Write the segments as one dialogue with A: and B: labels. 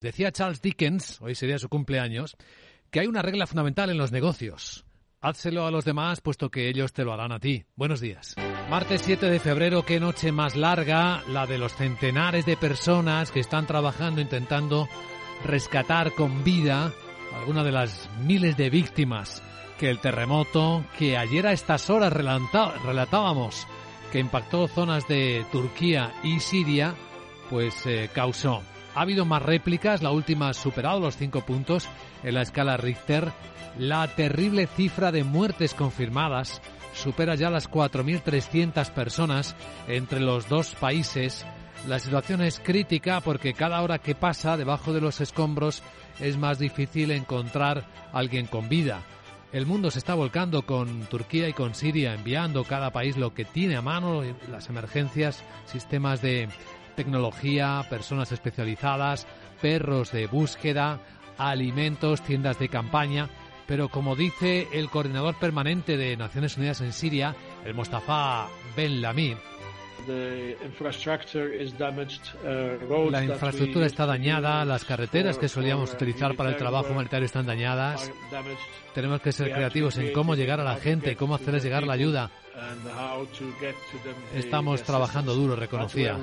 A: Decía Charles Dickens, hoy sería su cumpleaños, que hay una regla fundamental en los negocios. Házselo a los demás puesto que ellos te lo harán a ti. Buenos días. Martes 7 de febrero, qué noche más larga, la de los centenares de personas que están trabajando intentando rescatar con vida alguna de las miles de víctimas que el terremoto que ayer a estas horas relatábamos que impactó zonas de Turquía y Siria, pues eh, causó. Ha habido más réplicas, la última ha superado los cinco puntos en la escala Richter. La terrible cifra de muertes confirmadas supera ya las 4.300 personas entre los dos países. La situación es crítica porque cada hora que pasa debajo de los escombros es más difícil encontrar a alguien con vida. El mundo se está volcando con Turquía y con Siria, enviando cada país lo que tiene a mano, las emergencias, sistemas de tecnología, personas especializadas, perros de búsqueda, alimentos, tiendas de campaña. Pero como dice el coordinador permanente de Naciones Unidas en Siria, el Mostafa Ben Lamir,
B: uh,
A: la infraestructura está dañada, las carreteras que solíamos utilizar para el trabajo humanitario están dañadas. Tenemos que ser creativos en cómo llegar a la gente, cómo hacerles llegar la ayuda. Estamos trabajando duro, reconocía.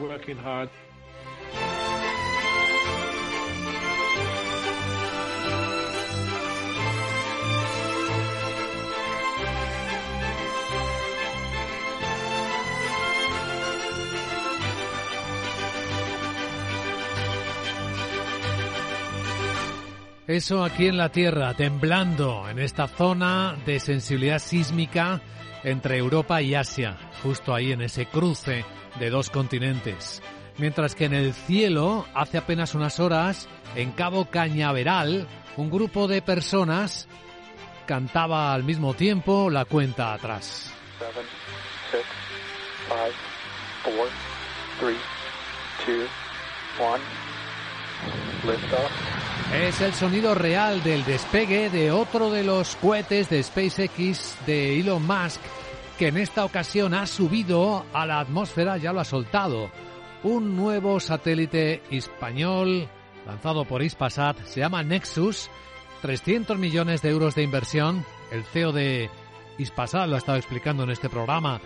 A: Eso aquí en la Tierra, temblando en esta zona de sensibilidad sísmica entre Europa y Asia, justo ahí en ese cruce de dos continentes. Mientras que en el cielo, hace apenas unas horas, en Cabo Cañaveral, un grupo de personas cantaba al mismo tiempo la cuenta atrás. Es el sonido real del despegue de otro de los cohetes de SpaceX de Elon Musk, que en esta ocasión ha subido a la atmósfera, ya lo ha soltado. Un nuevo satélite español lanzado por Ispasat se llama Nexus, 300 millones de euros de inversión. El CEO de Ispasat lo ha estado explicando en este programa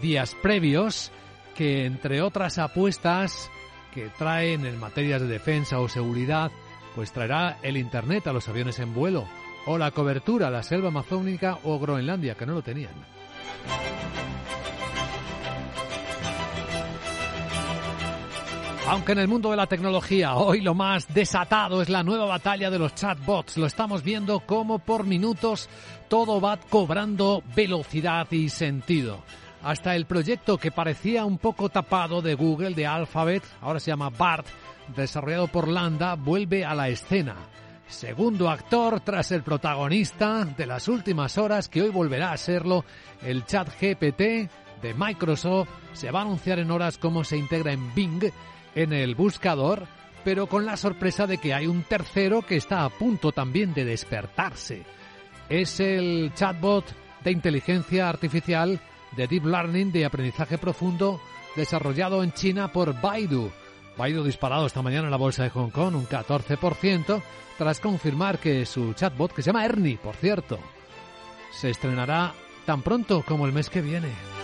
A: días previos, que entre otras apuestas que traen en materias de defensa o seguridad, pues traerá el Internet a los aviones en vuelo o la cobertura a la selva amazónica o Groenlandia, que no lo tenían. Aunque en el mundo de la tecnología hoy lo más desatado es la nueva batalla de los chatbots, lo estamos viendo como por minutos todo va cobrando velocidad y sentido. Hasta el proyecto que parecía un poco tapado de Google, de Alphabet, ahora se llama BART, desarrollado por Landa, vuelve a la escena. Segundo actor tras el protagonista de las últimas horas, que hoy volverá a serlo, el chat GPT de Microsoft, se va a anunciar en horas cómo se integra en Bing, en el buscador, pero con la sorpresa de que hay un tercero que está a punto también de despertarse. Es el chatbot de inteligencia artificial de Deep Learning de aprendizaje profundo desarrollado en China por Baidu Baidu disparado esta mañana en la bolsa de Hong Kong un 14% tras confirmar que su chatbot, que se llama Ernie, por cierto, se estrenará tan pronto como el mes que viene.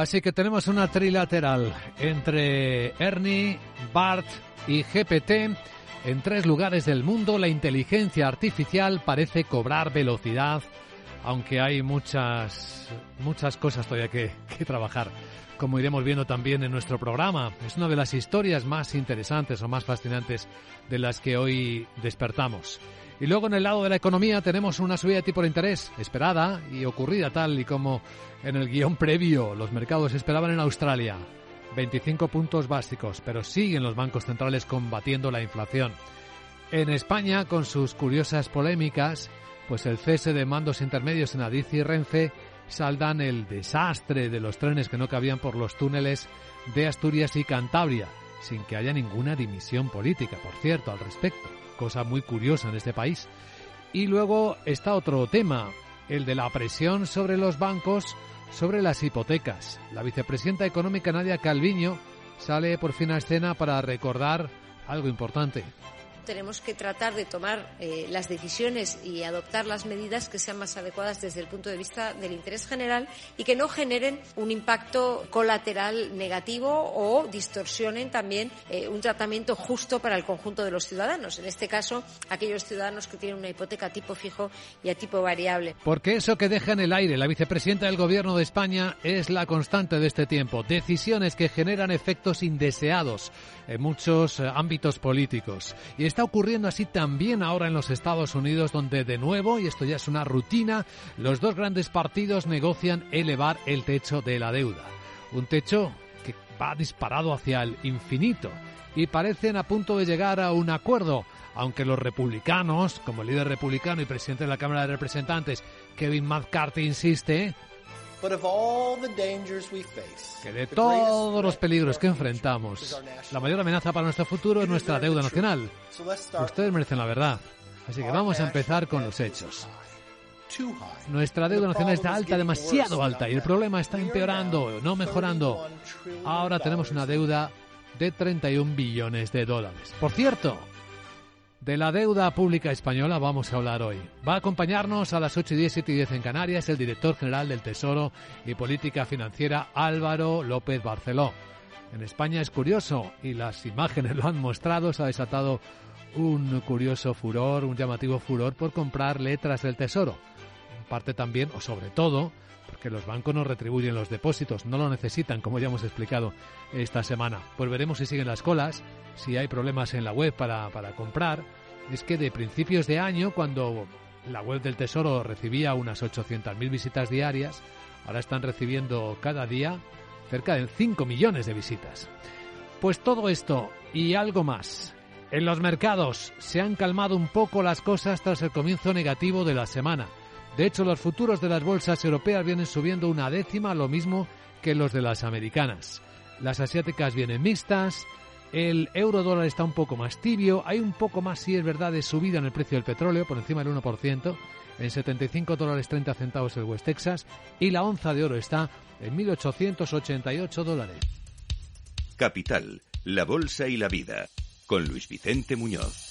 A: Así que tenemos una trilateral entre Ernie, Bart y GPT. En tres lugares del mundo la inteligencia artificial parece cobrar velocidad, aunque hay muchas, muchas cosas todavía que, que trabajar como iremos viendo también en nuestro programa. Es una de las historias más interesantes o más fascinantes de las que hoy despertamos. Y luego en el lado de la economía tenemos una subida de tipo de interés esperada y ocurrida tal y como en el guion previo los mercados esperaban en Australia. 25 puntos básicos, pero siguen los bancos centrales combatiendo la inflación. En España, con sus curiosas polémicas, pues el cese de mandos intermedios en Adiz y Renfe saldan el desastre de los trenes que no cabían por los túneles de Asturias y Cantabria, sin que haya ninguna dimisión política, por cierto, al respecto. Cosa muy curiosa en este país. Y luego está otro tema, el de la presión sobre los bancos sobre las hipotecas. La vicepresidenta económica Nadia Calviño sale por fin a escena para recordar algo importante
C: tenemos que tratar de tomar eh, las decisiones y adoptar las medidas que sean más adecuadas desde el punto de vista del interés general y que no generen un impacto colateral negativo o distorsionen también eh, un tratamiento justo para el conjunto de los ciudadanos. En este caso, aquellos ciudadanos que tienen una hipoteca a tipo fijo y a tipo variable.
A: Porque eso que deja en el aire la vicepresidenta del Gobierno de España es la constante de este tiempo. Decisiones que generan efectos indeseados en muchos eh, ámbitos políticos. Y está ocurriendo así también ahora en los Estados Unidos, donde de nuevo, y esto ya es una rutina, los dos grandes partidos negocian elevar el techo de la deuda. Un techo que va disparado hacia el infinito y parecen a punto de llegar a un acuerdo, aunque los republicanos, como líder republicano y presidente de la Cámara de Representantes, Kevin McCarthy insiste que de todos los peligros que enfrentamos, la mayor amenaza para nuestro futuro es nuestra deuda nacional. Ustedes merecen la verdad. Así que vamos a empezar con los hechos. Nuestra deuda nacional está alta, demasiado alta, y el problema está empeorando, no mejorando. Ahora tenemos una deuda de 31 billones de dólares. Por cierto, de la deuda pública española vamos a hablar hoy. Va a acompañarnos a las 8 y 10, 7 y 10 en Canarias el director general del Tesoro y Política Financiera Álvaro López Barceló. En España es curioso y las imágenes lo han mostrado, se ha desatado un curioso furor, un llamativo furor por comprar letras del Tesoro. En parte también, o sobre todo, porque los bancos no retribuyen los depósitos, no lo necesitan, como ya hemos explicado esta semana. Pues veremos si siguen las colas, si hay problemas en la web para, para comprar. Es que de principios de año, cuando la web del Tesoro recibía unas 800.000 visitas diarias, ahora están recibiendo cada día cerca de 5 millones de visitas. Pues todo esto y algo más. En los mercados se han calmado un poco las cosas tras el comienzo negativo de la semana. De hecho, los futuros de las bolsas europeas vienen subiendo una décima, lo mismo que los de las americanas. Las asiáticas vienen mixtas, el euro dólar está un poco más tibio, hay un poco más, si es verdad, de subida en el precio del petróleo, por encima del 1%, en 75 dólares 30 centavos el West Texas, y la onza de oro está en 1.888 dólares.
D: Capital, la bolsa y la vida, con Luis Vicente Muñoz.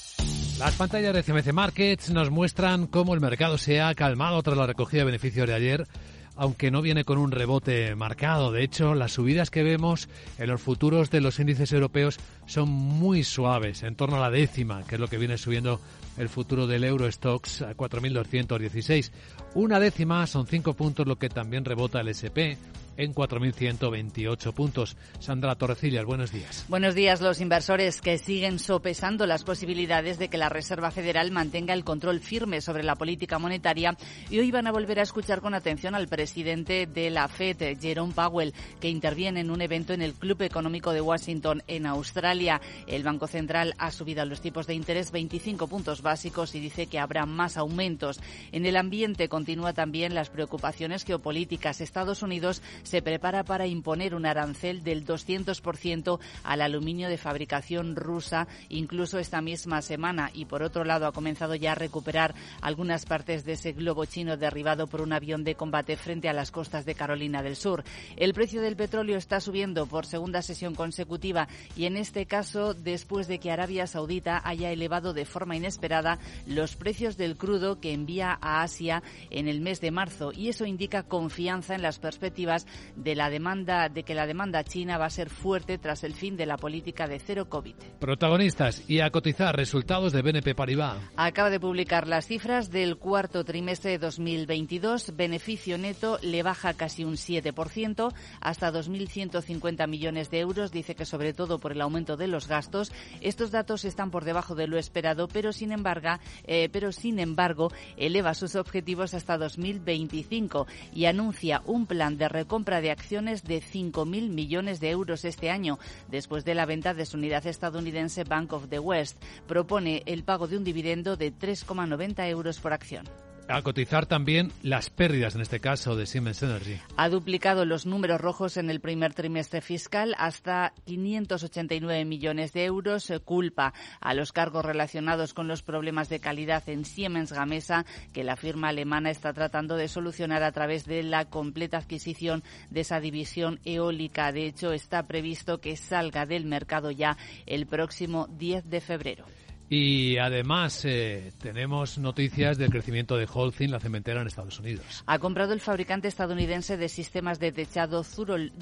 A: Las pantallas de CMC Markets nos muestran cómo el mercado se ha calmado tras la recogida de beneficios de ayer, aunque no viene con un rebote marcado. De hecho, las subidas que vemos en los futuros de los índices europeos son muy suaves, en torno a la décima, que es lo que viene subiendo el futuro del Eurostox a 4.216. Una décima son cinco puntos, lo que también rebota el SP en 4.128 puntos. Sandra Torrecillas, buenos días.
E: Buenos días. Los inversores que siguen sopesando las posibilidades de que la Reserva Federal mantenga el control firme sobre la política monetaria y hoy van a volver a escuchar con atención al presidente de la Fed, Jerome Powell, que interviene en un evento en el Club Económico de Washington en Australia. El Banco Central ha subido los tipos de interés 25 puntos básicos y dice que habrá más aumentos. En el ambiente continúa también las preocupaciones geopolíticas. Estados Unidos se prepara para imponer un arancel del 200% al aluminio de fabricación rusa, incluso esta misma semana. Y por otro lado, ha comenzado ya a recuperar algunas partes de ese globo chino derribado por un avión de combate frente a las costas de Carolina del Sur. El precio del petróleo está subiendo por segunda sesión consecutiva y en este caso después de que Arabia Saudita haya elevado de forma inesperada los precios del crudo que envía a Asia en el mes de marzo y eso indica confianza en las perspectivas de la demanda de que la demanda china va a ser fuerte tras el fin de la política de cero COVID.
A: Protagonistas y a cotizar resultados de BNP Paribas.
E: Acaba de publicar las cifras del cuarto trimestre de 2022. Beneficio neto le baja casi un 7% hasta 2.150 millones de euros. Dice que sobre todo por el aumento de los gastos. Estos datos están por debajo de lo esperado, pero sin embargo, eh, pero sin embargo eleva sus objetivos hasta 2025 y anuncia un plan de recompra de acciones de 5.000 millones de euros este año, después de la venta de su unidad estadounidense Bank of the West. Propone el pago de un dividendo de 3,90 euros por acción.
A: A cotizar también las pérdidas, en este caso, de Siemens Energy.
E: Ha duplicado los números rojos en el primer trimestre fiscal hasta 589 millones de euros. Culpa a los cargos relacionados con los problemas de calidad en Siemens Gamesa, que la firma alemana está tratando de solucionar a través de la completa adquisición de esa división eólica. De hecho, está previsto que salga del mercado ya el próximo 10 de febrero.
A: Y además eh, tenemos noticias del crecimiento de Holcim, la cementera en Estados Unidos.
E: Ha comprado el fabricante estadounidense de sistemas de techado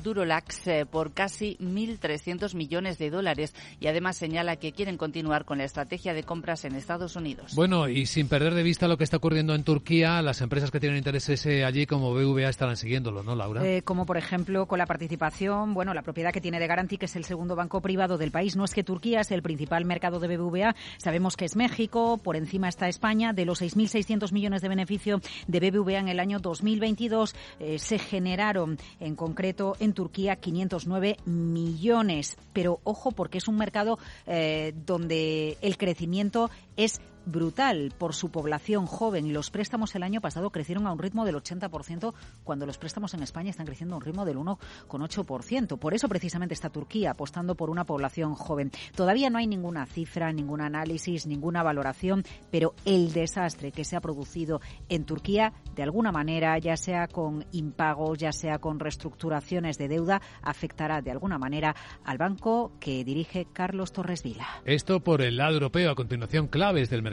E: Durolax eh, por casi 1.300 millones de dólares y además señala que quieren continuar con la estrategia de compras en Estados Unidos.
A: Bueno, y sin perder de vista lo que está ocurriendo en Turquía, las empresas que tienen intereses eh, allí como BVA estarán siguiéndolo, ¿no, Laura?
F: como por ejemplo con la participación, bueno, la propiedad que tiene de Garanti, que es el segundo banco privado del país. No es que Turquía es el principal mercado de BBVA, Sabemos que es México, por encima está España. De los 6.600 millones de beneficio de BBVA en el año 2022, eh, se generaron en concreto en Turquía 509 millones. Pero ojo, porque es un mercado eh, donde el crecimiento es brutal por su población joven. Los préstamos el año pasado crecieron a un ritmo del 80%, cuando los préstamos en España están creciendo a un ritmo del 1,8%. Por eso precisamente está Turquía apostando por una población joven. Todavía no hay ninguna cifra, ningún análisis, ninguna valoración, pero el desastre que se ha producido en Turquía, de alguna manera, ya sea con impagos, ya sea con reestructuraciones de deuda, afectará de alguna manera al banco que dirige Carlos Torres Vila.
A: Esto por el lado europeo. A continuación, claves del